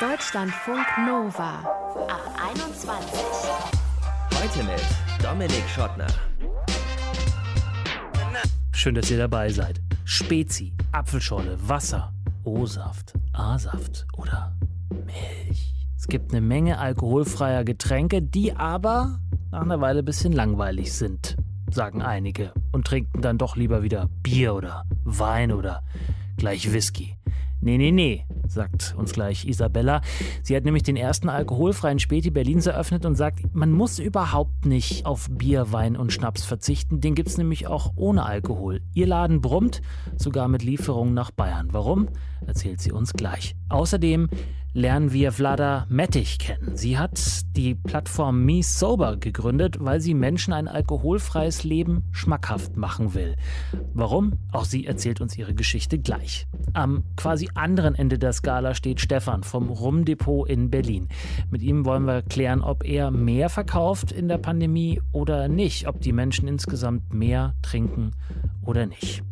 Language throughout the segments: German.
Deutschlandfunk Nova ab 21. Heute mit Dominik Schottner. Schön, dass ihr dabei seid. Spezi, Apfelschorle, Wasser, O-Saft, A-Saft oder Milch. Es gibt eine Menge alkoholfreier Getränke, die aber nach einer Weile ein bisschen langweilig sind, sagen einige, und trinken dann doch lieber wieder Bier oder Wein oder gleich Whisky. Nee, nee, nee, sagt uns gleich Isabella. Sie hat nämlich den ersten alkoholfreien Späti Berlins eröffnet und sagt, man muss überhaupt nicht auf Bier, Wein und Schnaps verzichten. Den gibt es nämlich auch ohne Alkohol. Ihr Laden brummt, sogar mit Lieferungen nach Bayern. Warum? Erzählt sie uns gleich. Außerdem lernen wir Vlada Mettich kennen. Sie hat die Plattform Me Sober gegründet, weil sie Menschen ein alkoholfreies Leben schmackhaft machen will. Warum? Auch sie erzählt uns ihre Geschichte gleich. Am quasi anderen Ende der Skala steht Stefan vom Rumdepot in Berlin. Mit ihm wollen wir klären, ob er mehr verkauft in der Pandemie oder nicht, ob die Menschen insgesamt mehr trinken oder nicht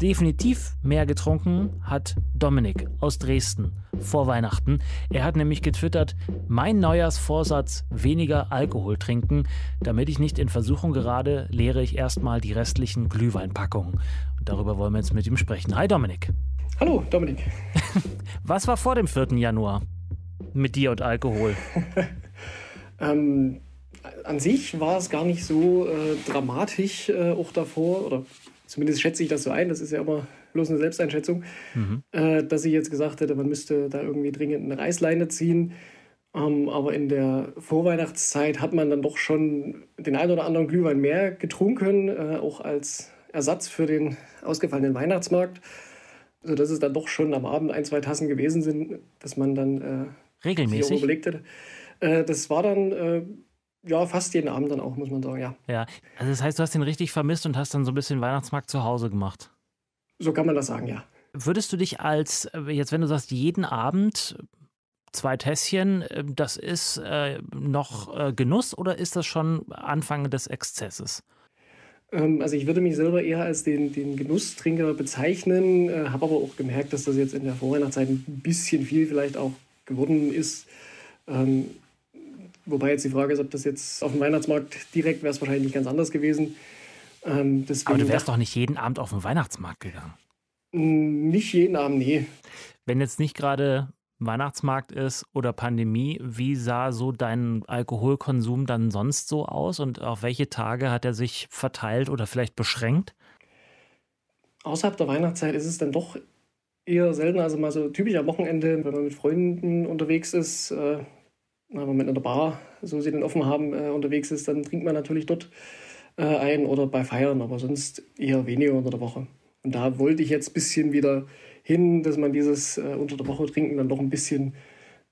definitiv mehr getrunken hat Dominik aus Dresden vor Weihnachten. Er hat nämlich getwittert, mein Neujahrsvorsatz, weniger Alkohol trinken. Damit ich nicht in Versuchung gerade, leere ich erstmal die restlichen Glühweinpackungen. Und darüber wollen wir jetzt mit ihm sprechen. Hi Dominik. Hallo Dominik. Was war vor dem 4. Januar mit dir und Alkohol? ähm, an sich war es gar nicht so äh, dramatisch äh, auch davor oder zumindest schätze ich das so ein, das ist ja immer bloß eine Selbsteinschätzung, mhm. äh, dass ich jetzt gesagt hätte, man müsste da irgendwie dringend eine Reißleine ziehen. Ähm, aber in der Vorweihnachtszeit hat man dann doch schon den einen oder anderen Glühwein mehr getrunken, äh, auch als Ersatz für den ausgefallenen Weihnachtsmarkt. Sodass es dann doch schon am Abend ein, zwei Tassen gewesen sind, dass man dann äh, regelmäßig überlegt hätte. Äh, das war dann äh, ja, fast jeden Abend dann auch, muss man sagen, ja. Ja, also das heißt, du hast den richtig vermisst und hast dann so ein bisschen Weihnachtsmarkt zu Hause gemacht. So kann man das sagen, ja. Würdest du dich als, äh, jetzt wenn du sagst, jeden Abend zwei Tässchen, äh, das ist äh, noch äh, Genuss oder ist das schon Anfang des Exzesses? Ähm, also ich würde mich selber eher als den, den Genusstrinker bezeichnen, äh, habe aber auch gemerkt, dass das jetzt in der Vorweihnachtszeit ein bisschen viel vielleicht auch geworden ist. Ähm, Wobei jetzt die Frage ist, ob das jetzt auf dem Weihnachtsmarkt direkt wäre es wahrscheinlich nicht ganz anders gewesen. Ähm, Aber du wärst doch nicht jeden Abend auf den Weihnachtsmarkt gegangen. Nicht jeden Abend, nee. Wenn jetzt nicht gerade Weihnachtsmarkt ist oder Pandemie, wie sah so dein Alkoholkonsum dann sonst so aus und auf welche Tage hat er sich verteilt oder vielleicht beschränkt? Außerhalb der Weihnachtszeit ist es dann doch eher selten, also mal so typisch am Wochenende, wenn man mit Freunden unterwegs ist, äh, wenn man mit einer Bar, so sie den offen haben, äh, unterwegs ist, dann trinkt man natürlich dort äh, ein oder bei Feiern, aber sonst eher weniger unter der Woche. Und da wollte ich jetzt ein bisschen wieder hin, dass man dieses äh, unter der Woche trinken dann doch ein bisschen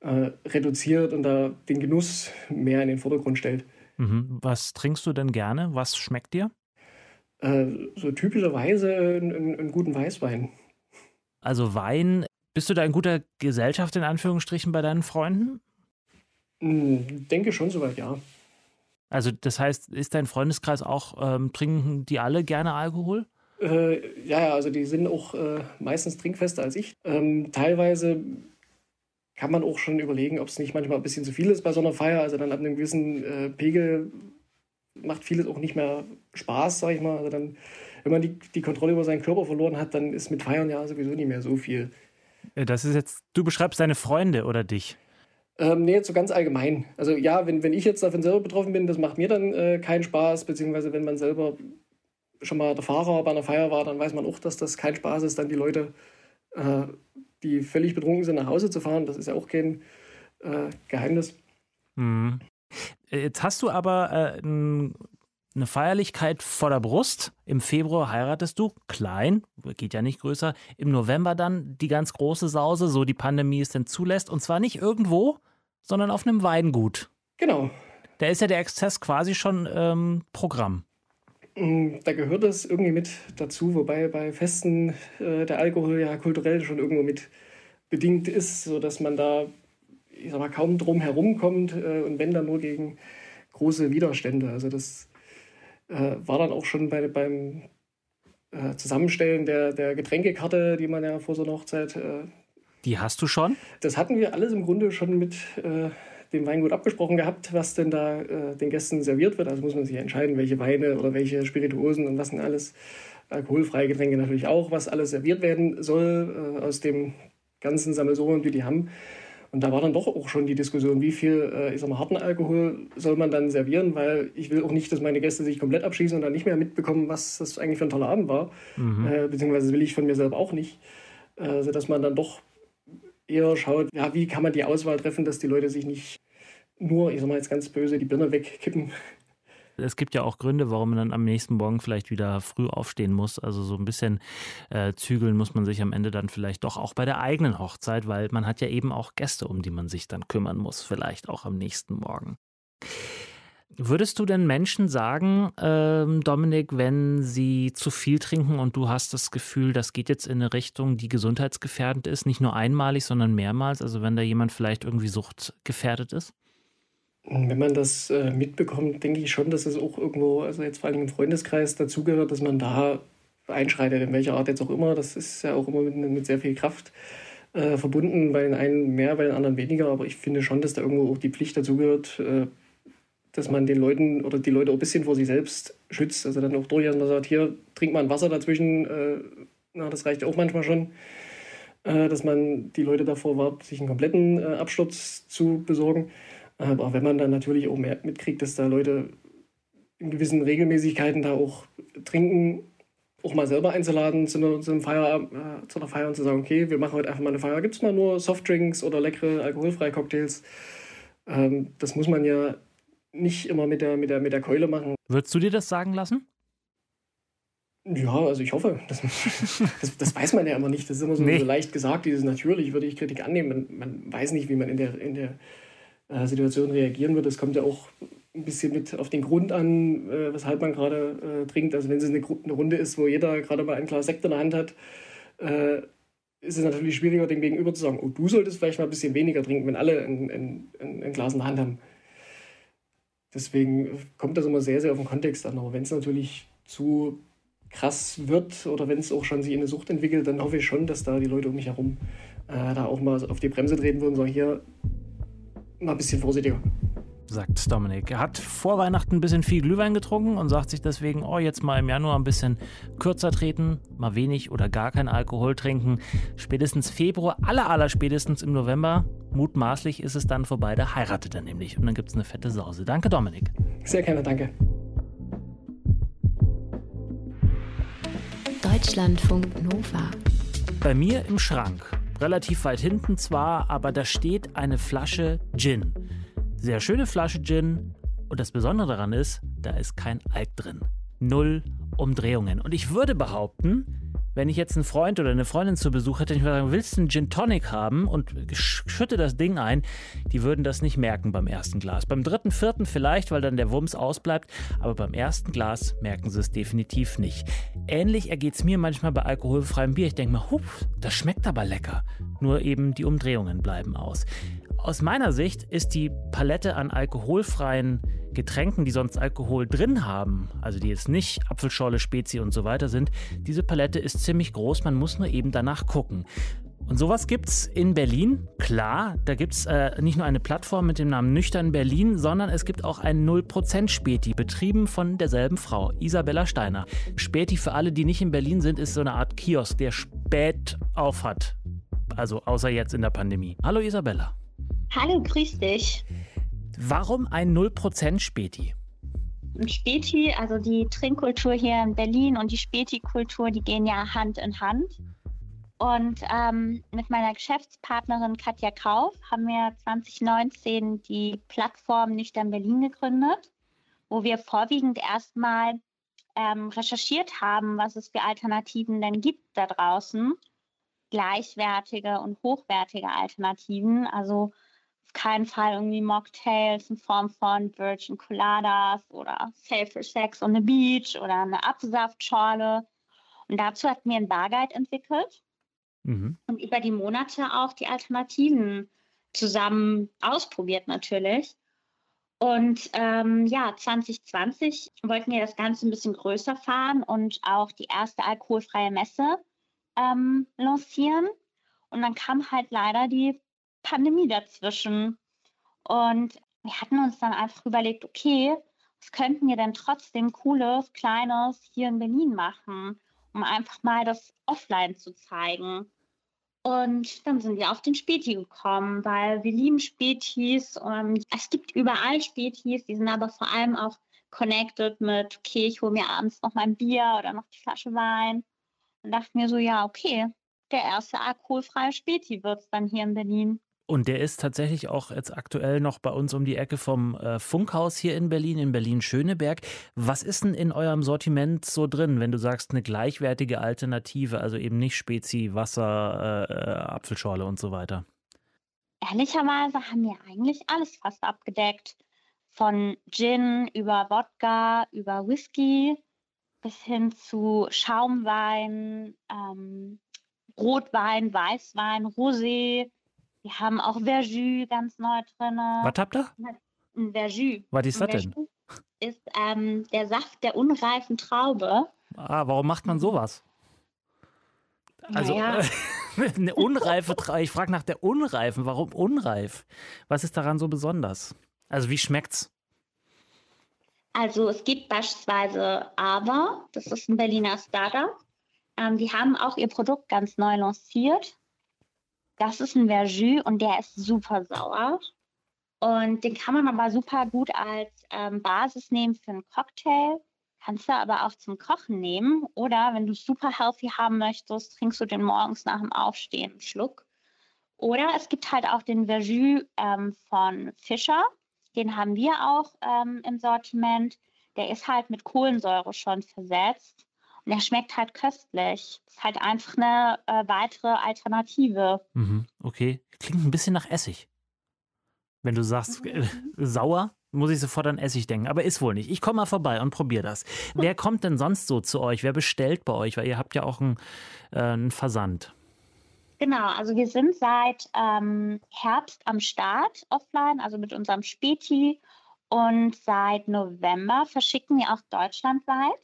äh, reduziert und da den Genuss mehr in den Vordergrund stellt. Mhm. Was trinkst du denn gerne? Was schmeckt dir? Äh, so typischerweise einen, einen guten Weißwein. Also Wein, bist du da in guter Gesellschaft in Anführungsstrichen bei deinen Freunden? Hm, denke schon soweit, ja. Also das heißt, ist dein Freundeskreis auch, ähm, trinken die alle gerne Alkohol? Äh, ja, also die sind auch äh, meistens trinkfester als ich. Ähm, teilweise kann man auch schon überlegen, ob es nicht manchmal ein bisschen zu viel ist bei so einer Feier. Also dann ab einem gewissen äh, Pegel macht vieles auch nicht mehr Spaß, sag ich mal. Also dann, wenn man die, die Kontrolle über seinen Körper verloren hat, dann ist mit Feiern ja sowieso nicht mehr so viel. Äh, das ist jetzt, du beschreibst deine Freunde oder dich? Ähm, nee, jetzt so ganz allgemein. Also ja, wenn, wenn ich jetzt davon selber betroffen bin, das macht mir dann äh, keinen Spaß, beziehungsweise wenn man selber schon mal der Fahrer bei einer Feier war, dann weiß man auch, dass das kein Spaß ist, dann die Leute, äh, die völlig betrunken sind, nach Hause zu fahren. Das ist ja auch kein äh, Geheimnis. Mhm. Jetzt hast du aber äh, eine Feierlichkeit vor der Brust. Im Februar heiratest du, klein, geht ja nicht größer. Im November dann die ganz große Sause, so die Pandemie es denn zulässt. Und zwar nicht irgendwo, sondern auf einem Weingut. Genau. Da ist ja der Exzess quasi schon ähm, Programm. Mm, da gehört das irgendwie mit dazu, wobei bei Festen äh, der Alkohol ja kulturell schon irgendwo mit bedingt ist, sodass man da, ich sag mal, kaum drum herum kommt äh, und wenn dann nur gegen große Widerstände. Also das äh, war dann auch schon bei, beim äh, Zusammenstellen der, der Getränkekarte, die man ja vor so einer Hochzeit äh, Die hast du schon? Das hatten wir alles im Grunde schon mit äh, dem Weingut abgesprochen gehabt, was denn da äh, den Gästen serviert wird. Also muss man sich entscheiden, welche Weine oder welche Spirituosen und was denn alles. Alkoholfreie Getränke natürlich auch, was alles serviert werden soll äh, aus dem ganzen Sammelsurium, die die haben. Und da war dann doch auch schon die Diskussion, wie viel, äh, ich sag mal, harten Alkohol soll man dann servieren, weil ich will auch nicht, dass meine Gäste sich komplett abschießen und dann nicht mehr mitbekommen, was das eigentlich für ein toller Abend war. Mhm. Äh, beziehungsweise will ich von mir selber auch nicht. Äh, sodass man dann doch eher schaut, ja, wie kann man die Auswahl treffen, dass die Leute sich nicht nur, ich sag mal jetzt ganz böse, die Birne wegkippen. Es gibt ja auch Gründe, warum man dann am nächsten Morgen vielleicht wieder früh aufstehen muss. Also so ein bisschen äh, zügeln muss man sich am Ende dann vielleicht doch auch bei der eigenen Hochzeit, weil man hat ja eben auch Gäste, um die man sich dann kümmern muss, vielleicht auch am nächsten Morgen. Würdest du denn Menschen sagen, ähm, Dominik, wenn sie zu viel trinken und du hast das Gefühl, das geht jetzt in eine Richtung, die gesundheitsgefährdend ist, nicht nur einmalig, sondern mehrmals, also wenn da jemand vielleicht irgendwie suchtgefährdet ist? Wenn man das äh, mitbekommt, denke ich schon, dass es auch irgendwo, also jetzt vor allem im Freundeskreis dazugehört, dass man da einschreitet, in welcher Art jetzt auch immer. Das ist ja auch immer mit, mit sehr viel Kraft äh, verbunden, bei den einen mehr, bei den anderen weniger. Aber ich finde schon, dass da irgendwo auch die Pflicht dazugehört, äh, dass man den Leuten oder die Leute auch ein bisschen vor sich selbst schützt. Also dann auch durchaus man sagt, hier trinkt man Wasser dazwischen, äh, na, das reicht auch manchmal schon. Äh, dass man die Leute davor warnt, sich einen kompletten äh, Absturz zu besorgen. Aber wenn man dann natürlich auch mehr mitkriegt, dass da Leute in gewissen Regelmäßigkeiten da auch trinken, auch mal selber einzuladen zu einer, zu einem Feierabend, äh, zu einer Feier und zu sagen, okay, wir machen heute einfach mal eine Feier. Gibt es mal nur Softdrinks oder leckere alkoholfreie Cocktails? Ähm, das muss man ja nicht immer mit der, mit, der, mit der Keule machen. Würdest du dir das sagen lassen? Ja, also ich hoffe. Das, das, das, weiß man ja immer nicht. Das ist immer so, nee. so leicht gesagt, dieses natürlich würde ich Kritik annehmen. Man, man, weiß nicht, wie man in der, in der äh, Situation reagieren wird. Das kommt ja auch ein bisschen mit auf den Grund an, äh, weshalb man gerade äh, trinkt. Also wenn es eine, eine, Runde ist, wo jeder gerade mal ein Glas Sekt in der Hand hat, äh, ist es natürlich schwieriger, dem Gegenüber zu sagen, oh, du solltest vielleicht mal ein bisschen weniger trinken, wenn alle ein, ein, ein Glas in der Hand haben. Deswegen kommt das immer sehr, sehr auf den Kontext an. Aber wenn es natürlich zu krass wird oder wenn es auch schon sich in eine Sucht entwickelt, dann hoffe ich schon, dass da die Leute um mich herum äh, da auch mal auf die Bremse treten würden und sagen, hier, mal ein bisschen vorsichtiger. Sagt Dominik. Er hat vor Weihnachten ein bisschen viel Glühwein getrunken und sagt sich deswegen, oh, jetzt mal im Januar ein bisschen kürzer treten, mal wenig oder gar kein Alkohol trinken. Spätestens Februar, aller, aller spätestens im November, mutmaßlich ist es dann vorbei, da heiratet er nämlich und dann gibt es eine fette Sause. Danke, Dominik. Sehr gerne, danke. Deutschlandfunk Nova. Bei mir im Schrank relativ weit hinten zwar, aber da steht eine Flasche Gin. Sehr schöne Flasche Gin. Und das Besondere daran ist, da ist kein Alk drin. Null Umdrehungen. Und ich würde behaupten, wenn ich jetzt einen Freund oder eine Freundin zu Besuch hätte, ich würde sagen, willst du einen Gin Tonic haben und schütte das Ding ein, die würden das nicht merken beim ersten Glas. Beim dritten, vierten vielleicht, weil dann der Wumms ausbleibt, aber beim ersten Glas merken sie es definitiv nicht. Ähnlich ergeht es mir manchmal bei alkoholfreiem Bier. Ich denke mir, hup, das schmeckt aber lecker. Nur eben die Umdrehungen bleiben aus. Aus meiner Sicht ist die Palette an alkoholfreien Getränken, die sonst Alkohol drin haben, also die jetzt nicht Apfelschorle, Spezi und so weiter sind, diese Palette ist ziemlich groß, man muss nur eben danach gucken. Und sowas gibt es in Berlin, klar. Da gibt es äh, nicht nur eine Plattform mit dem Namen Nüchtern Berlin, sondern es gibt auch ein 0% Späti, betrieben von derselben Frau, Isabella Steiner. Späti für alle, die nicht in Berlin sind, ist so eine Art Kiosk, der spät auf hat. Also außer jetzt in der Pandemie. Hallo Isabella. Hallo, grüß dich. Warum ein 0% Späti? Späti, also die Trinkkultur hier in Berlin und die Späti-Kultur, die gehen ja Hand in Hand. Und ähm, mit meiner Geschäftspartnerin Katja Kauf haben wir 2019 die Plattform Nüchtern Berlin gegründet, wo wir vorwiegend erstmal ähm, recherchiert haben, was es für Alternativen denn gibt da draußen. Gleichwertige und hochwertige Alternativen. Also keinen Fall irgendwie Mocktails in Form von Virgin Coladas oder Safer Sex on the Beach oder eine Apfelsaftschorle. Und dazu hatten wir einen Barguide entwickelt mhm. und über die Monate auch die Alternativen zusammen ausprobiert natürlich. Und ähm, ja, 2020 wollten wir das Ganze ein bisschen größer fahren und auch die erste alkoholfreie Messe ähm, lancieren. Und dann kam halt leider die Pandemie dazwischen. Und wir hatten uns dann einfach überlegt, okay, was könnten wir denn trotzdem Cooles, Kleines hier in Berlin machen, um einfach mal das offline zu zeigen. Und dann sind wir auf den Späti gekommen, weil wir lieben Spätis. Und es gibt überall Spätis, die sind aber vor allem auch connected mit, okay, ich hole mir abends noch mein Bier oder noch die Flasche Wein. Und dachte mir so, ja, okay, der erste alkoholfreie Späti wird es dann hier in Berlin. Und der ist tatsächlich auch jetzt aktuell noch bei uns um die Ecke vom äh, Funkhaus hier in Berlin, in Berlin-Schöneberg. Was ist denn in eurem Sortiment so drin, wenn du sagst, eine gleichwertige Alternative, also eben nicht Spezi, Wasser, äh, äh Apfelschorle und so weiter? Ehrlicherweise haben wir eigentlich alles fast abgedeckt. Von Gin über Wodka, über Whisky bis hin zu Schaumwein, ähm, Rotwein, Weißwein, Rosé wir haben auch Verjus ganz neu drin. Was habt ihr? Ein Verjus. Was ist das denn? Ist ähm, der Saft der unreifen Traube. Ah, warum macht man sowas? Also naja. eine unreife Traube. Ich frage nach der unreifen. Warum unreif? Was ist daran so besonders? Also wie schmeckt's? Also es gibt beispielsweise Aber, das ist ein Berliner Startup. Ähm, die haben auch ihr Produkt ganz neu lanciert. Das ist ein Verjus und der ist super sauer. Und den kann man aber super gut als ähm, Basis nehmen für einen Cocktail. Kannst du aber auch zum Kochen nehmen. Oder wenn du super healthy haben möchtest, trinkst du den morgens nach dem Aufstehen einen Schluck. Oder es gibt halt auch den Verjus ähm, von Fischer. Den haben wir auch ähm, im Sortiment. Der ist halt mit Kohlensäure schon versetzt. Und der schmeckt halt köstlich. Ist halt einfach eine äh, weitere Alternative. Mhm, okay. Klingt ein bisschen nach Essig. Wenn du sagst, äh, sauer, muss ich sofort an Essig denken. Aber ist wohl nicht. Ich komme mal vorbei und probiere das. Wer kommt denn sonst so zu euch? Wer bestellt bei euch? Weil ihr habt ja auch einen, äh, einen Versand. Genau, also wir sind seit ähm, Herbst am Start offline, also mit unserem Späti. Und seit November verschicken wir auch deutschlandweit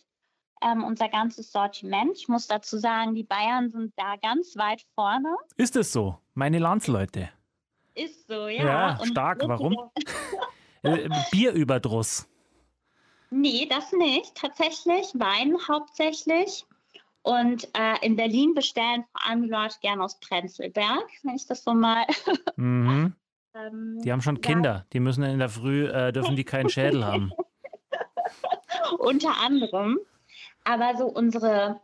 ähm, unser ganzes Sortiment. Ich muss dazu sagen, die Bayern sind da ganz weit vorne. Ist es so? Meine Landsleute. Ist so, ja. Ja, stark. Warum? äh, Bierüberdruss. Nee, das nicht. Tatsächlich Wein hauptsächlich. Und äh, in Berlin bestellen vor allem die Leute gerne aus Prenzlberg, wenn ich das so mal. Mhm. ähm, die haben schon Kinder. Die müssen in der Früh, äh, dürfen die keinen Schädel haben. Unter anderem. Aber so unsere,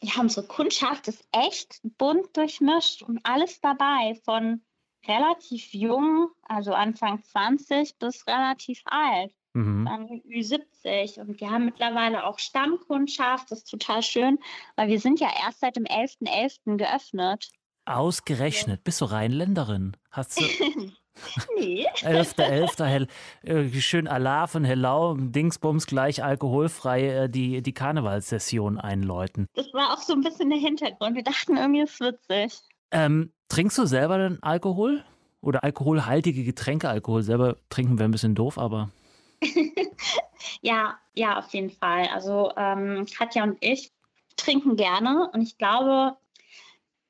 ja, unsere Kundschaft ist echt bunt durchmischt und alles dabei, von relativ jung, also Anfang 20, bis relativ alt. Mhm. Dann Ü70 und wir haben mittlerweile auch Stammkundschaft, das ist total schön, weil wir sind ja erst seit dem 11.11. .11. geöffnet. Ausgerechnet, bist du Rheinländerin? Hast du, Nee. 11.11. Äh, schön Allah von Hellau, Dingsbums gleich alkoholfrei äh, die, die Karnevalssession einläuten. Das war auch so ein bisschen der Hintergrund. Wir dachten irgendwie, es ist witzig. Ähm, trinkst du selber denn Alkohol? Oder alkoholhaltige Getränke? Alkohol selber trinken wäre ein bisschen doof, aber. ja, ja, auf jeden Fall. Also ähm, Katja und ich trinken gerne und ich glaube,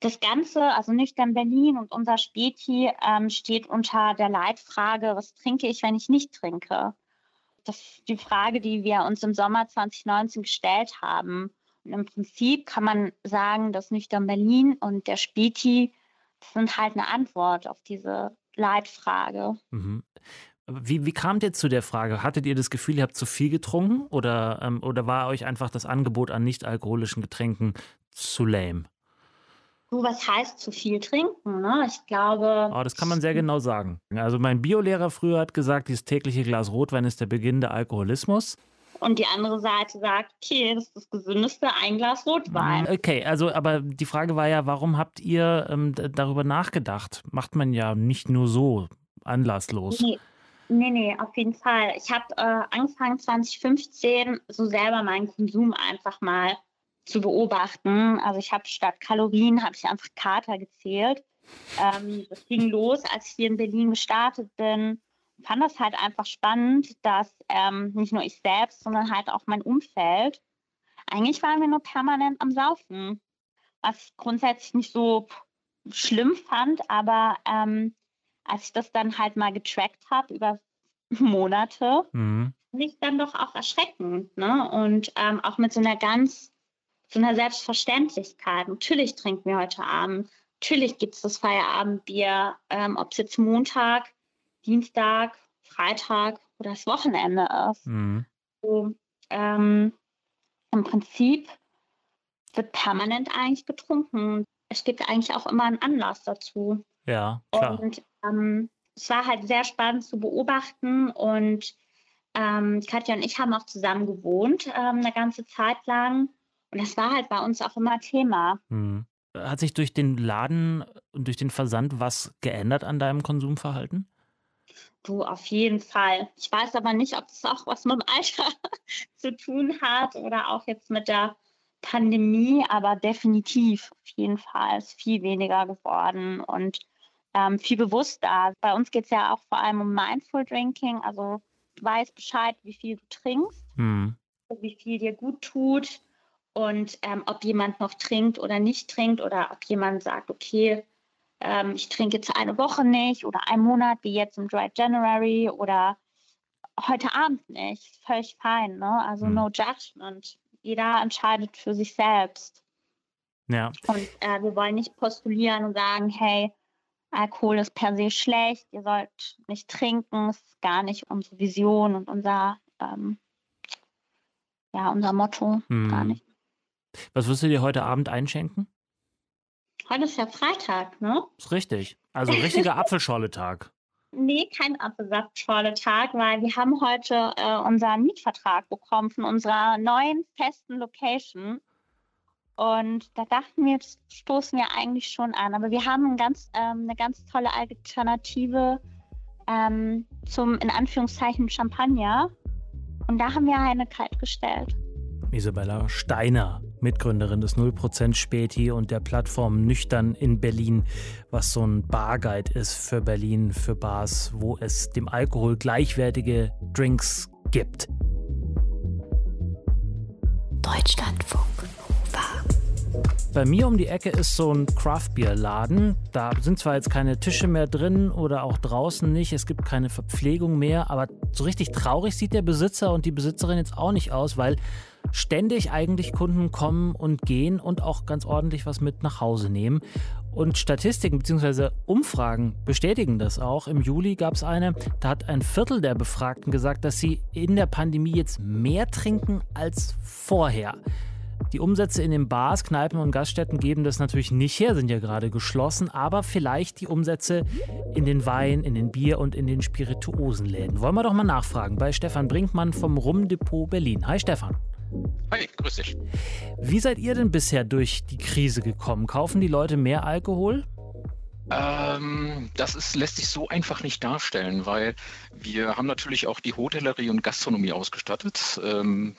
das Ganze, also Nüchtern Berlin und unser Späti, ähm, steht unter der Leitfrage, was trinke ich, wenn ich nicht trinke? Das ist die Frage, die wir uns im Sommer 2019 gestellt haben. Und im Prinzip kann man sagen, dass Nüchtern Berlin und der Späti sind halt eine Antwort auf diese Leitfrage. Mhm. Wie, wie kamt ihr zu der Frage? Hattet ihr das Gefühl, ihr habt zu viel getrunken oder, ähm, oder war euch einfach das Angebot an nicht alkoholischen Getränken zu lame? Du, was heißt zu viel trinken? Ne? Ich glaube. Oh, das kann man sehr genau sagen. Also mein Biolehrer früher hat gesagt, dieses tägliche Glas Rotwein ist der Beginn der Alkoholismus. Und die andere Seite sagt, okay, das ist das gesündeste, ein Glas Rotwein. Okay, also aber die Frage war ja, warum habt ihr ähm, darüber nachgedacht? Macht man ja nicht nur so anlasslos. Nee. Nee, nee, auf jeden Fall. Ich habe äh, angefangen 2015 so selber meinen Konsum einfach mal zu beobachten. Also ich habe statt Kalorien habe ich einfach Kater gezählt. Ähm, das ging los, als ich hier in Berlin gestartet bin. Ich fand das halt einfach spannend, dass ähm, nicht nur ich selbst, sondern halt auch mein Umfeld, eigentlich waren wir nur permanent am Saufen. Was ich grundsätzlich nicht so schlimm fand, aber ähm, als ich das dann halt mal getrackt habe über Monate, mhm. ich dann doch auch erschreckend. Ne? Und ähm, auch mit so einer ganz, so einer Selbstverständlichkeit. Natürlich trinken wir heute Abend, natürlich gibt es das Feierabendbier, ähm, ob es jetzt Montag, Dienstag, Freitag oder das Wochenende ist. Mhm. So, ähm, Im Prinzip wird permanent eigentlich getrunken. Es gibt eigentlich auch immer einen Anlass dazu. Ja, klar. Und ähm, es war halt sehr spannend zu beobachten und ähm, Katja und ich haben auch zusammen gewohnt ähm, eine ganze Zeit lang und das war halt bei uns auch immer Thema. Hm. Hat sich durch den Laden und durch den Versand was geändert an deinem Konsumverhalten? Du, auf jeden Fall. Ich weiß aber nicht, ob das auch was mit dem Alter zu tun hat oder auch jetzt mit der Pandemie, aber definitiv auf jeden Fall ist viel weniger geworden und ähm, viel bewusster. Bei uns geht es ja auch vor allem um Mindful Drinking, also du weißt Bescheid, wie viel du trinkst, mhm. wie viel dir gut tut und ähm, ob jemand noch trinkt oder nicht trinkt oder ob jemand sagt, okay, ähm, ich trinke jetzt eine Woche nicht oder einen Monat, wie jetzt im Dry January oder heute Abend nicht. Völlig fein, ne? Also mhm. no judgment. Jeder entscheidet für sich selbst. Ja. Und äh, wir wollen nicht postulieren und sagen, hey, Alkohol ist per se schlecht, ihr sollt nicht trinken, es ist gar nicht unsere Vision und unser, ähm, ja, unser Motto, hm. gar nicht. Was wirst du dir heute Abend einschenken? Heute ist ja Freitag, ne? Ist richtig. Also richtiger Apfelschorle-Tag. Nee, kein Apfelsaftschorle-Tag, weil wir haben heute äh, unseren Mietvertrag bekommen von unserer neuen festen Location. Und da dachten wir, das stoßen wir eigentlich schon an. Aber wir haben ein ganz, ähm, eine ganz tolle Alternative ähm, zum, in Anführungszeichen, Champagner. Und da haben wir eine kalt gestellt. Isabella Steiner, Mitgründerin des 0% Späti und der Plattform Nüchtern in Berlin, was so ein Barguide ist für Berlin, für Bars, wo es dem Alkohol gleichwertige Drinks gibt. Deutschlandfunk. Bei mir um die Ecke ist so ein Craft-Bier-Laden. Da sind zwar jetzt keine Tische mehr drin oder auch draußen nicht, es gibt keine Verpflegung mehr, aber so richtig traurig sieht der Besitzer und die Besitzerin jetzt auch nicht aus, weil ständig eigentlich Kunden kommen und gehen und auch ganz ordentlich was mit nach Hause nehmen. Und Statistiken bzw. Umfragen bestätigen das auch. Im Juli gab es eine, da hat ein Viertel der Befragten gesagt, dass sie in der Pandemie jetzt mehr trinken als vorher. Die Umsätze in den Bars, Kneipen und Gaststätten geben das natürlich nicht her, sind ja gerade geschlossen, aber vielleicht die Umsätze in den Wein, in den Bier und in den Spirituosenläden. Wollen wir doch mal nachfragen bei Stefan Brinkmann vom Rumdepot Berlin. Hi Stefan. Hi, grüß dich. Wie seid ihr denn bisher durch die Krise gekommen? Kaufen die Leute mehr Alkohol? Ähm, das ist, lässt sich so einfach nicht darstellen, weil wir haben natürlich auch die Hotellerie und Gastronomie ausgestattet. Ähm,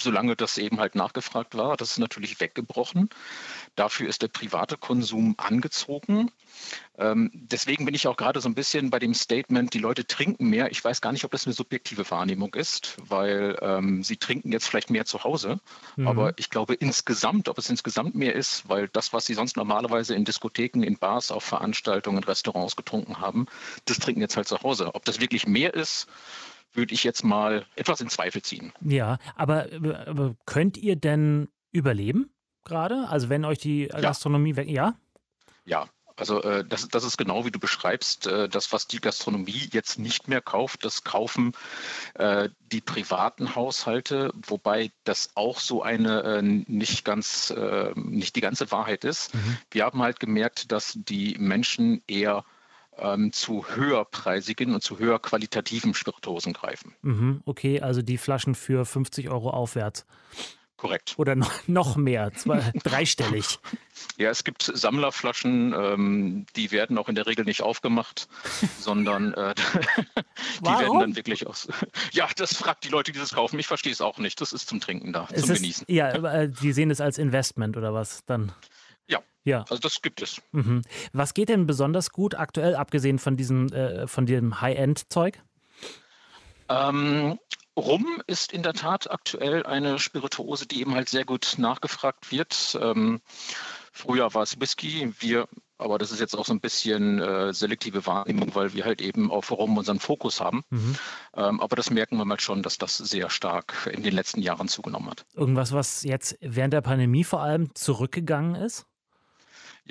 solange das eben halt nachgefragt war, das ist natürlich weggebrochen. Dafür ist der private Konsum angezogen. Ähm, deswegen bin ich auch gerade so ein bisschen bei dem Statement, die Leute trinken mehr. Ich weiß gar nicht, ob das eine subjektive Wahrnehmung ist, weil ähm, sie trinken jetzt vielleicht mehr zu Hause. Mhm. Aber ich glaube insgesamt, ob es insgesamt mehr ist, weil das, was sie sonst normalerweise in Diskotheken, in Bars, auf Veranstaltungen, Restaurants getrunken haben, das trinken jetzt halt zu Hause. Ob das wirklich mehr ist, würde ich jetzt mal etwas in Zweifel ziehen. Ja, aber, aber könnt ihr denn überleben gerade? Also wenn euch die Gastronomie ja. weg, ja? Ja, also äh, das, das ist genau wie du beschreibst. Äh, das, was die Gastronomie jetzt nicht mehr kauft, das kaufen äh, die privaten Haushalte, wobei das auch so eine äh, nicht ganz, äh, nicht die ganze Wahrheit ist. Mhm. Wir haben halt gemerkt, dass die Menschen eher ähm, zu höherpreisigen und zu höher qualitativen Spirituosen greifen. Mhm, okay, also die Flaschen für 50 Euro aufwärts. Korrekt. Oder noch, noch mehr, zwei, dreistellig. Ja, es gibt Sammlerflaschen, ähm, die werden auch in der Regel nicht aufgemacht, sondern äh, die Warum? werden dann wirklich aus. Ja, das fragt die Leute, die das kaufen. Ich verstehe es auch nicht. Das ist zum Trinken da, es zum ist, Genießen. Ja, äh, die sehen es als Investment oder was dann? Ja. Also das gibt es. Mhm. Was geht denn besonders gut aktuell, abgesehen von diesem, äh, von dem High-End-Zeug? Ähm, Rum ist in der Tat aktuell eine Spirituose, die eben halt sehr gut nachgefragt wird. Ähm, früher war es Whisky. Wir aber das ist jetzt auch so ein bisschen äh, selektive Wahrnehmung, weil wir halt eben auf Rum unseren Fokus haben. Mhm. Ähm, aber das merken wir mal schon, dass das sehr stark in den letzten Jahren zugenommen hat. Irgendwas, was jetzt während der Pandemie vor allem zurückgegangen ist?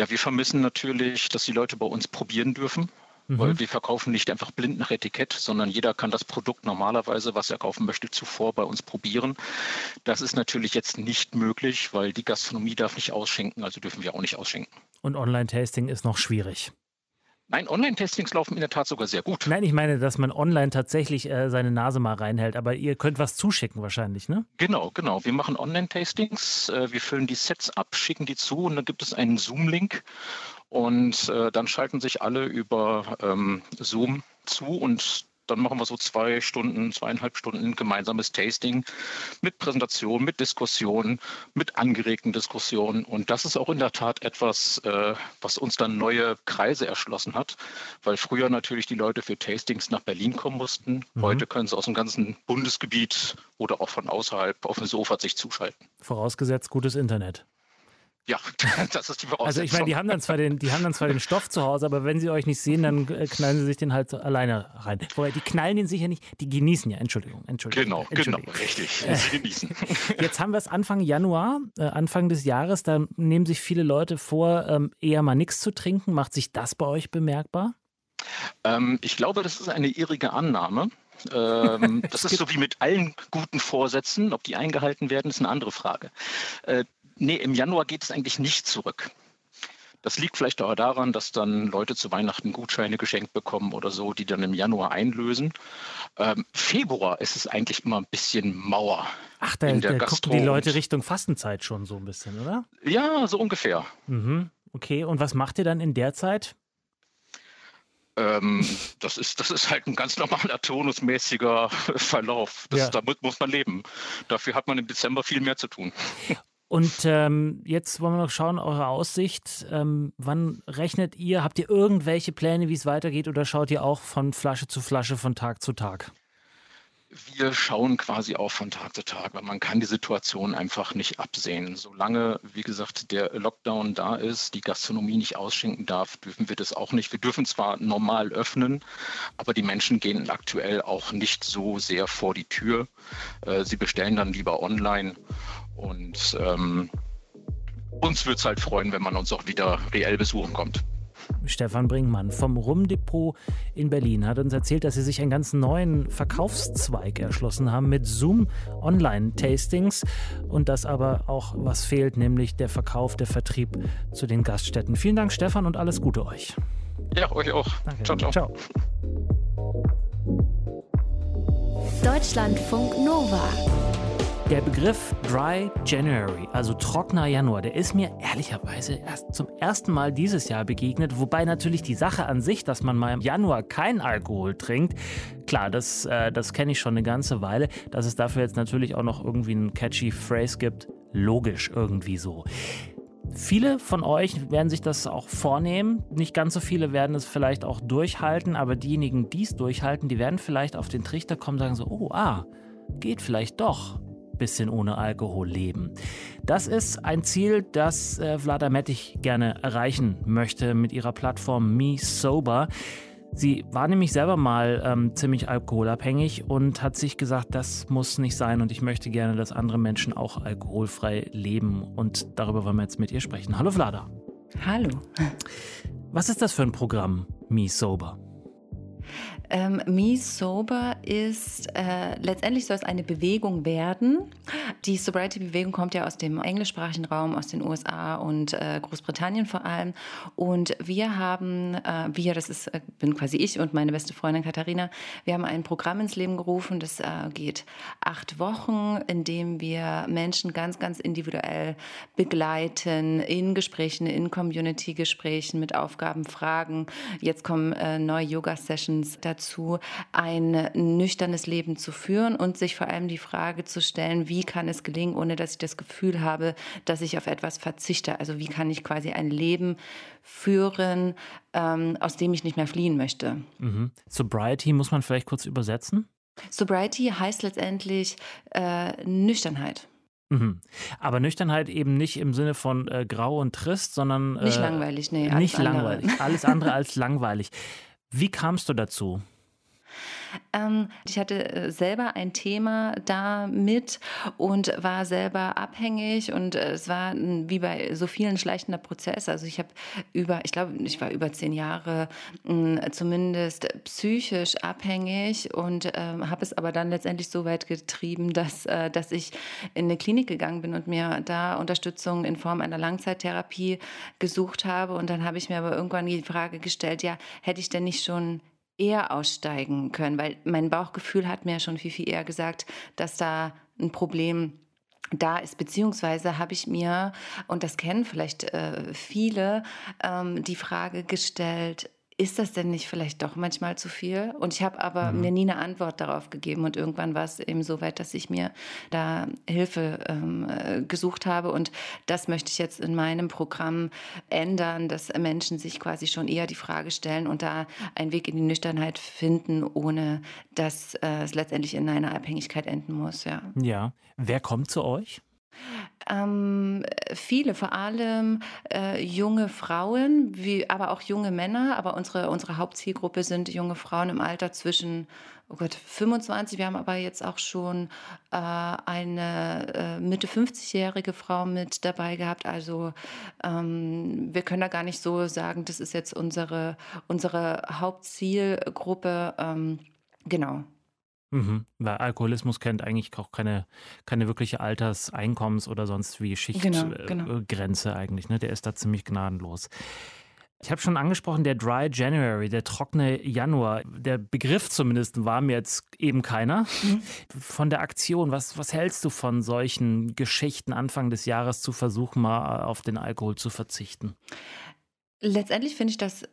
Ja, wir vermissen natürlich, dass die Leute bei uns probieren dürfen. Mhm. Weil wir verkaufen nicht einfach blind nach Etikett, sondern jeder kann das Produkt normalerweise, was er kaufen möchte, zuvor bei uns probieren. Das ist natürlich jetzt nicht möglich, weil die Gastronomie darf nicht ausschenken, also dürfen wir auch nicht ausschenken. Und Online-Tasting ist noch schwierig. Nein, Online-Tastings laufen in der Tat sogar sehr gut. Nein, ich meine, dass man online tatsächlich äh, seine Nase mal reinhält, aber ihr könnt was zuschicken wahrscheinlich, ne? Genau, genau. Wir machen Online-Tastings, äh, wir füllen die Sets ab, schicken die zu und dann gibt es einen Zoom-Link und äh, dann schalten sich alle über ähm, Zoom zu und dann machen wir so zwei Stunden, zweieinhalb Stunden gemeinsames Tasting mit Präsentation, mit Diskussion, mit angeregten Diskussionen. Und das ist auch in der Tat etwas, äh, was uns dann neue Kreise erschlossen hat, weil früher natürlich die Leute für Tastings nach Berlin kommen mussten. Mhm. Heute können sie aus dem ganzen Bundesgebiet oder auch von außerhalb auf dem Sofa sich zuschalten. Vorausgesetzt gutes Internet. Ja, das ist die Voraussetzung. Also ich meine, die haben dann zwar den, die haben dann zwar den Stoff zu Hause, aber wenn sie euch nicht sehen, dann äh, knallen sie sich den halt alleine rein. Wobei, die knallen den sicher nicht, die genießen ja. Entschuldigung, Entschuldigung. Genau, genau Entschuldigung. genau, richtig. Sie genießen. Jetzt haben wir es Anfang Januar, äh, Anfang des Jahres, da nehmen sich viele Leute vor, ähm, eher mal nichts zu trinken. Macht sich das bei euch bemerkbar? Ähm, ich glaube, das ist eine irrige Annahme. Ähm, das ist so wie mit allen guten Vorsätzen. Ob die eingehalten werden, ist eine andere Frage. Äh, Nee, im Januar geht es eigentlich nicht zurück. Das liegt vielleicht auch daran, dass dann Leute zu Weihnachten Gutscheine geschenkt bekommen oder so, die dann im Januar einlösen. Ähm, Februar ist es eigentlich immer ein bisschen Mauer. Ach, da, da gucken die Leute Richtung Fastenzeit schon so ein bisschen, oder? Ja, so ungefähr. Mhm. Okay, und was macht ihr dann in der Zeit? Ähm, das, ist, das ist halt ein ganz normaler tonusmäßiger Verlauf. Das, ja. Damit muss man leben. Dafür hat man im Dezember viel mehr zu tun. Und ähm, jetzt wollen wir noch schauen, eure Aussicht. Ähm, wann rechnet ihr? Habt ihr irgendwelche Pläne, wie es weitergeht oder schaut ihr auch von Flasche zu Flasche, von Tag zu Tag? Wir schauen quasi auch von Tag zu Tag, weil man kann die Situation einfach nicht absehen. Solange, wie gesagt, der Lockdown da ist, die Gastronomie nicht ausschenken darf, dürfen wir das auch nicht. Wir dürfen zwar normal öffnen, aber die Menschen gehen aktuell auch nicht so sehr vor die Tür. Äh, sie bestellen dann lieber online und ähm, uns würde es halt freuen, wenn man uns auch wieder reell besuchen kommt. Stefan Brinkmann vom Rumdepot in Berlin hat uns erzählt, dass sie sich einen ganz neuen Verkaufszweig erschlossen haben mit Zoom Online-Tastings und dass aber auch was fehlt, nämlich der Verkauf, der Vertrieb zu den Gaststätten. Vielen Dank, Stefan, und alles Gute euch. Ja, euch auch. Danke. Ciao, ciao. ciao. Deutschlandfunk Nova. Der Begriff Dry January, also trockener Januar, der ist mir ehrlicherweise erst zum ersten Mal dieses Jahr begegnet. Wobei natürlich die Sache an sich, dass man mal im Januar kein Alkohol trinkt, klar, das, äh, das kenne ich schon eine ganze Weile. Dass es dafür jetzt natürlich auch noch irgendwie einen catchy Phrase gibt, logisch irgendwie so. Viele von euch werden sich das auch vornehmen. Nicht ganz so viele werden es vielleicht auch durchhalten, aber diejenigen, die es durchhalten, die werden vielleicht auf den Trichter kommen und sagen so, oh, ah, geht vielleicht doch bisschen ohne Alkohol leben. Das ist ein Ziel, das äh, Vlada Mettich gerne erreichen möchte mit ihrer Plattform Me Sober. Sie war nämlich selber mal ähm, ziemlich alkoholabhängig und hat sich gesagt, das muss nicht sein und ich möchte gerne, dass andere Menschen auch alkoholfrei leben. Und darüber wollen wir jetzt mit ihr sprechen. Hallo Vlada. Hallo. Was ist das für ein Programm, Me Sober? Ähm, Me Sober ist, äh, letztendlich soll es eine Bewegung werden. Die Sobriety-Bewegung kommt ja aus dem englischsprachigen Raum, aus den USA und äh, Großbritannien vor allem. Und wir haben, äh, wir, das ist, äh, bin quasi ich und meine beste Freundin Katharina, wir haben ein Programm ins Leben gerufen, das äh, geht acht Wochen, in dem wir Menschen ganz, ganz individuell begleiten in Gesprächen, in Community-Gesprächen mit Aufgaben, Fragen. Jetzt kommen äh, neue Yoga-Sessions dazu dazu, ein nüchternes Leben zu führen und sich vor allem die Frage zu stellen, wie kann es gelingen, ohne dass ich das Gefühl habe, dass ich auf etwas verzichte. Also wie kann ich quasi ein Leben führen, ähm, aus dem ich nicht mehr fliehen möchte. Mhm. Sobriety muss man vielleicht kurz übersetzen? Sobriety heißt letztendlich äh, Nüchternheit. Mhm. Aber Nüchternheit eben nicht im Sinne von äh, grau und trist, sondern. Nicht äh, langweilig, nee. Nicht langweilig. Alles andere als langweilig. Wie kamst du dazu? Ähm, ich hatte äh, selber ein Thema damit und war selber abhängig und äh, es war wie bei so vielen schleichender Prozess. Also ich habe über, ich glaube, ich war über zehn Jahre zumindest psychisch abhängig und ähm, habe es aber dann letztendlich so weit getrieben, dass, äh, dass ich in eine Klinik gegangen bin und mir da Unterstützung in Form einer Langzeittherapie gesucht habe. Und dann habe ich mir aber irgendwann die Frage gestellt, ja, hätte ich denn nicht schon eher aussteigen können, weil mein Bauchgefühl hat mir schon viel, viel eher gesagt, dass da ein Problem da ist, beziehungsweise habe ich mir, und das kennen vielleicht äh, viele, ähm, die Frage gestellt, ist das denn nicht vielleicht doch manchmal zu viel? Und ich habe aber mhm. mir nie eine Antwort darauf gegeben. Und irgendwann war es eben so weit, dass ich mir da Hilfe ähm, äh, gesucht habe. Und das möchte ich jetzt in meinem Programm ändern, dass Menschen sich quasi schon eher die Frage stellen und da einen Weg in die Nüchternheit finden, ohne dass äh, es letztendlich in einer Abhängigkeit enden muss. Ja. ja. Wer kommt zu euch? Ähm, viele, vor allem äh, junge Frauen, wie, aber auch junge Männer. Aber unsere, unsere Hauptzielgruppe sind junge Frauen im Alter zwischen oh Gott, 25. Wir haben aber jetzt auch schon äh, eine äh, Mitte 50-jährige Frau mit dabei gehabt. Also ähm, wir können da gar nicht so sagen, das ist jetzt unsere, unsere Hauptzielgruppe. Ähm, genau. Mhm. Weil Alkoholismus kennt eigentlich auch keine, keine wirkliche Alters-, Einkommens- oder sonst wie Schichtgrenze genau, genau. Äh, eigentlich. Ne? Der ist da ziemlich gnadenlos. Ich habe schon angesprochen, der Dry January, der trockene Januar. Der Begriff zumindest war mir jetzt eben keiner. Mhm. Von der Aktion, was, was hältst du von solchen Geschichten Anfang des Jahres zu versuchen, mal auf den Alkohol zu verzichten? Letztendlich finde ich das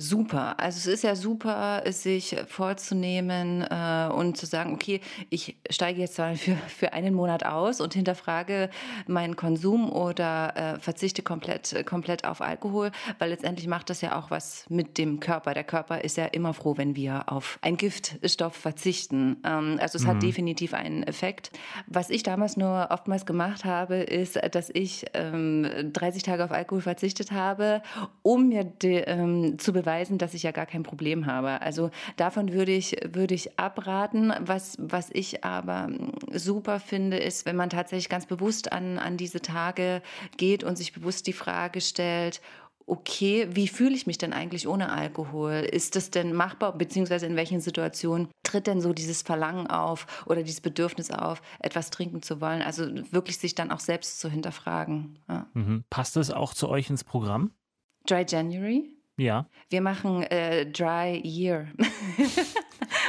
super. Also es ist ja super, es sich vorzunehmen äh, und zu sagen, okay, ich steige jetzt mal für, für einen Monat aus und hinterfrage meinen Konsum oder äh, verzichte komplett, komplett auf Alkohol, weil letztendlich macht das ja auch was mit dem Körper. Der Körper ist ja immer froh, wenn wir auf einen Giftstoff verzichten. Ähm, also es mhm. hat definitiv einen Effekt. Was ich damals nur oftmals gemacht habe, ist, dass ich ähm, 30 Tage auf Alkohol verzichtet habe, um mir de, ähm, zu beweisen, beweisen, dass ich ja gar kein Problem habe. Also davon würde ich, würde ich abraten. Was, was ich aber super finde, ist, wenn man tatsächlich ganz bewusst an, an diese Tage geht und sich bewusst die Frage stellt, okay, wie fühle ich mich denn eigentlich ohne Alkohol? Ist das denn machbar, beziehungsweise in welchen Situationen tritt denn so dieses Verlangen auf oder dieses Bedürfnis auf, etwas trinken zu wollen? Also wirklich sich dann auch selbst zu hinterfragen. Ja. Mhm. Passt das auch zu euch ins Programm? Dry January? Ja. Wir machen äh, Dry Year.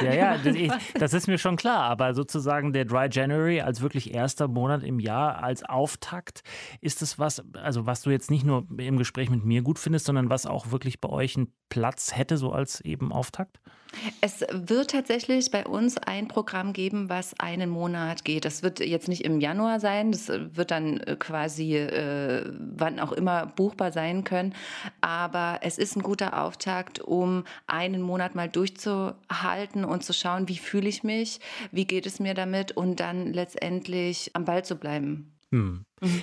ja, ja, das, ich, das, ist mir schon klar. Aber sozusagen der Dry January als wirklich erster Monat im Jahr, als Auftakt, ist es was, also was du jetzt nicht nur im Gespräch mit mir gut findest, sondern was auch wirklich bei euch einen Platz hätte, so als eben Auftakt? Es wird tatsächlich bei uns ein Programm geben, was einen Monat geht. Das wird jetzt nicht im Januar sein, das wird dann äh, quasi äh, wann auch immer buchbar sein können. Aber es ist ein guter Auftakt, um einen Monat mal durchzuhalten und zu schauen, wie fühle ich mich, wie geht es mir damit und dann letztendlich am Ball zu bleiben. Hm. Mhm.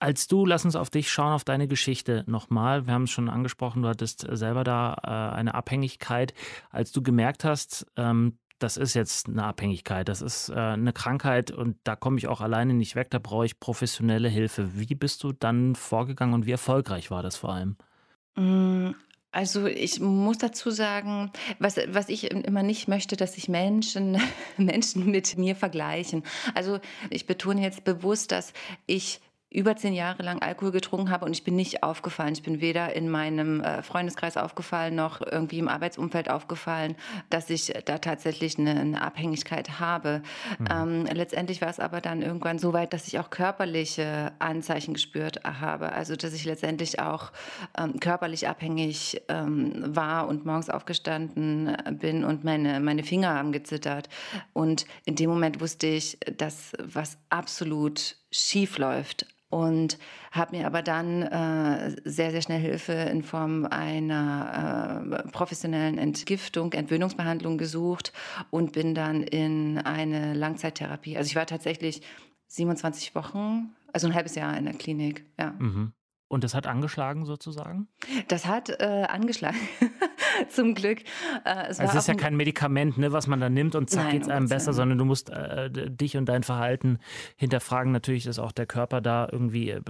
Als du, lass uns auf dich schauen, auf deine Geschichte nochmal. Wir haben es schon angesprochen, du hattest selber da äh, eine Abhängigkeit. Als du gemerkt hast, ähm, das ist jetzt eine Abhängigkeit, das ist äh, eine Krankheit und da komme ich auch alleine nicht weg, da brauche ich professionelle Hilfe. Wie bist du dann vorgegangen und wie erfolgreich war das vor allem? Mm, also ich muss dazu sagen, was, was ich immer nicht möchte, dass sich Menschen, Menschen mit mir vergleichen. Also ich betone jetzt bewusst, dass ich über zehn Jahre lang Alkohol getrunken habe und ich bin nicht aufgefallen. Ich bin weder in meinem äh, Freundeskreis aufgefallen noch irgendwie im Arbeitsumfeld aufgefallen, dass ich da tatsächlich eine, eine Abhängigkeit habe. Mhm. Ähm, letztendlich war es aber dann irgendwann so weit, dass ich auch körperliche Anzeichen gespürt habe. Also dass ich letztendlich auch ähm, körperlich abhängig ähm, war und morgens aufgestanden bin und meine, meine Finger haben gezittert. Und in dem Moment wusste ich, dass was absolut schief läuft und habe mir aber dann äh, sehr, sehr schnell Hilfe in Form einer äh, professionellen Entgiftung, Entwöhnungsbehandlung gesucht und bin dann in eine Langzeittherapie. Also ich war tatsächlich 27 Wochen, also ein halbes Jahr in der Klinik, ja. Mhm. Und das hat angeschlagen sozusagen? Das hat äh, angeschlagen, zum Glück. Äh, es, also es ist ja kein Medikament, ne, was man da nimmt und zack geht es einem besser, sondern du musst äh, dich und dein Verhalten hinterfragen. Natürlich ist auch der Körper da irgendwie äh,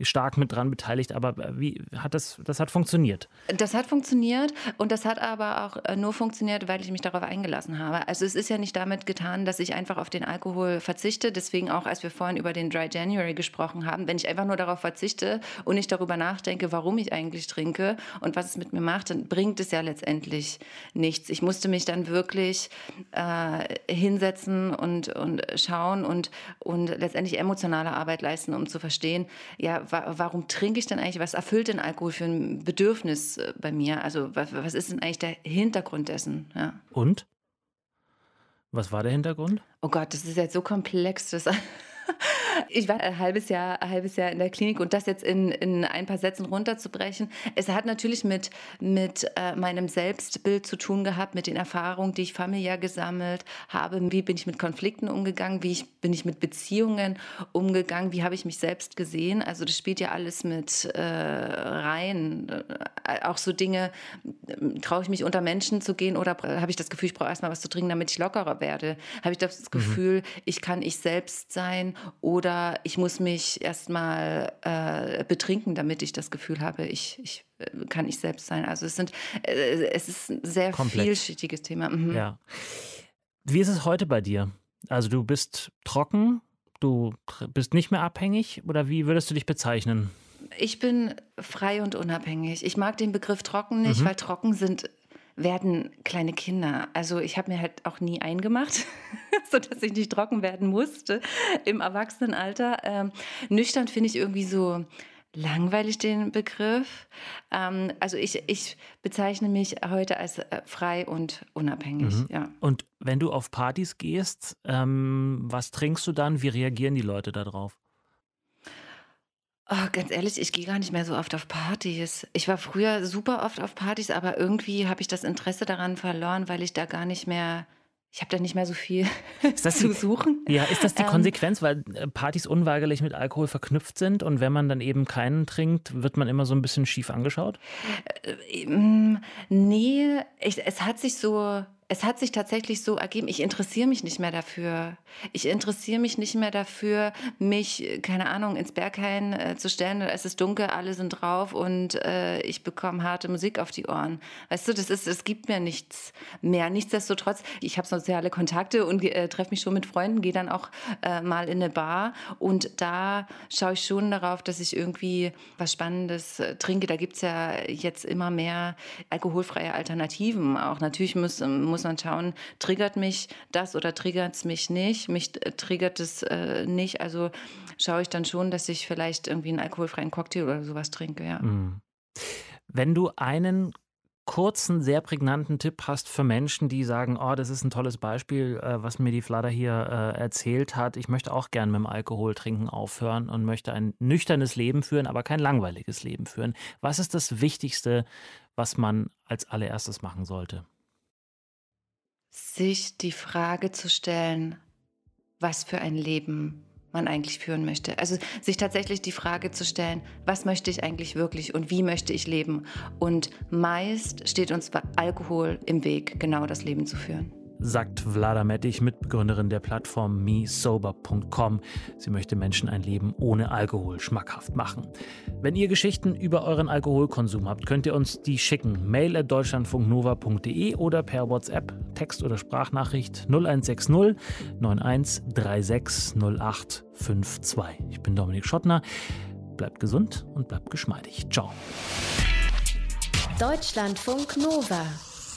stark mit dran beteiligt, aber äh, wie hat das, das hat funktioniert? Das hat funktioniert und das hat aber auch äh, nur funktioniert, weil ich mich darauf eingelassen habe. Also es ist ja nicht damit getan, dass ich einfach auf den Alkohol verzichte. Deswegen auch, als wir vorhin über den Dry January gesprochen haben, wenn ich einfach nur darauf verzichte und nicht darüber nachdenke, warum ich eigentlich trinke und was es mit mir macht, dann bringt es ja letztendlich nichts. Ich musste mich dann wirklich äh, hinsetzen und, und schauen und, und letztendlich emotionale Arbeit leisten, um zu verstehen, ja, warum trinke ich denn eigentlich? Was erfüllt denn Alkohol für ein Bedürfnis äh, bei mir? Also was, was ist denn eigentlich der Hintergrund dessen? Ja. Und? Was war der Hintergrund? Oh Gott, das ist jetzt so komplex. Das ich war ein halbes Jahr, ein halbes Jahr in der Klinik und das jetzt in, in ein paar Sätzen runterzubrechen. Es hat natürlich mit, mit äh, meinem Selbstbild zu tun gehabt, mit den Erfahrungen, die ich familiär gesammelt habe. Wie bin ich mit Konflikten umgegangen? Wie ich, bin ich mit Beziehungen umgegangen? Wie habe ich mich selbst gesehen? Also das spielt ja alles mit äh, rein. Äh, auch so Dinge, traue ich mich unter Menschen zu gehen oder habe ich das Gefühl, ich brauche erstmal was zu trinken, damit ich lockerer werde? Habe ich das mhm. Gefühl, mhm. ich kann ich selbst sein oder ich muss mich erstmal äh, betrinken, damit ich das Gefühl habe, ich, ich äh, kann ich selbst sein. Also es sind, äh, es ist ein sehr Komplex. vielschichtiges Thema. Mhm. Ja. Wie ist es heute bei dir? Also du bist trocken, du bist nicht mehr abhängig oder wie würdest du dich bezeichnen? Ich bin frei und unabhängig. Ich mag den Begriff trocken nicht, mhm. weil trocken sind werden kleine Kinder. Also ich habe mir halt auch nie eingemacht, sodass ich nicht trocken werden musste im Erwachsenenalter. Ähm, nüchtern finde ich irgendwie so langweilig den Begriff. Ähm, also ich, ich bezeichne mich heute als äh, frei und unabhängig. Mhm. Ja. Und wenn du auf Partys gehst, ähm, was trinkst du dann? Wie reagieren die Leute darauf? Oh, ganz ehrlich, ich gehe gar nicht mehr so oft auf Partys. Ich war früher super oft auf Partys, aber irgendwie habe ich das Interesse daran verloren, weil ich da gar nicht mehr ich habe da nicht mehr so viel zu suchen. Ja, ist das die ähm, Konsequenz, weil äh, Partys unweigerlich mit Alkohol verknüpft sind und wenn man dann eben keinen trinkt, wird man immer so ein bisschen schief angeschaut? Äh, ähm, nee, ich, es hat sich so es hat sich tatsächlich so ergeben, ich interessiere mich nicht mehr dafür. Ich interessiere mich nicht mehr dafür, mich, keine Ahnung, ins Berghain äh, zu stellen. Es ist dunkel, alle sind drauf und äh, ich bekomme harte Musik auf die Ohren. Weißt du, das ist, es gibt mir nichts mehr. Nichtsdestotrotz, ich habe soziale Kontakte und äh, treffe mich schon mit Freunden, gehe dann auch äh, mal in eine Bar und da schaue ich schon darauf, dass ich irgendwie was Spannendes äh, trinke. Da gibt es ja jetzt immer mehr alkoholfreie Alternativen. Auch natürlich muss, muss muss man schauen, triggert mich das oder triggert es mich nicht? Mich äh, triggert es äh, nicht. Also schaue ich dann schon, dass ich vielleicht irgendwie einen alkoholfreien Cocktail oder sowas trinke, ja. Mhm. Wenn du einen kurzen, sehr prägnanten Tipp hast für Menschen, die sagen, oh, das ist ein tolles Beispiel, äh, was mir die Flader hier äh, erzählt hat. Ich möchte auch gern mit dem Alkohol trinken aufhören und möchte ein nüchternes Leben führen, aber kein langweiliges Leben führen. Was ist das Wichtigste, was man als allererstes machen sollte? Sich die Frage zu stellen, was für ein Leben man eigentlich führen möchte. Also sich tatsächlich die Frage zu stellen, was möchte ich eigentlich wirklich und wie möchte ich leben? Und meist steht uns Alkohol im Weg, genau das Leben zu führen sagt Vlada Mettich, Mitbegründerin der Plattform mesober.com. Sie möchte Menschen ein Leben ohne Alkohol schmackhaft machen. Wenn ihr Geschichten über euren Alkoholkonsum habt, könnt ihr uns die schicken. Mail at deutschlandfunknova.de oder per WhatsApp, Text- oder Sprachnachricht 0160 9136 0852. Ich bin Dominik Schottner. Bleibt gesund und bleibt geschmeidig. Ciao. Deutschlandfunk Nova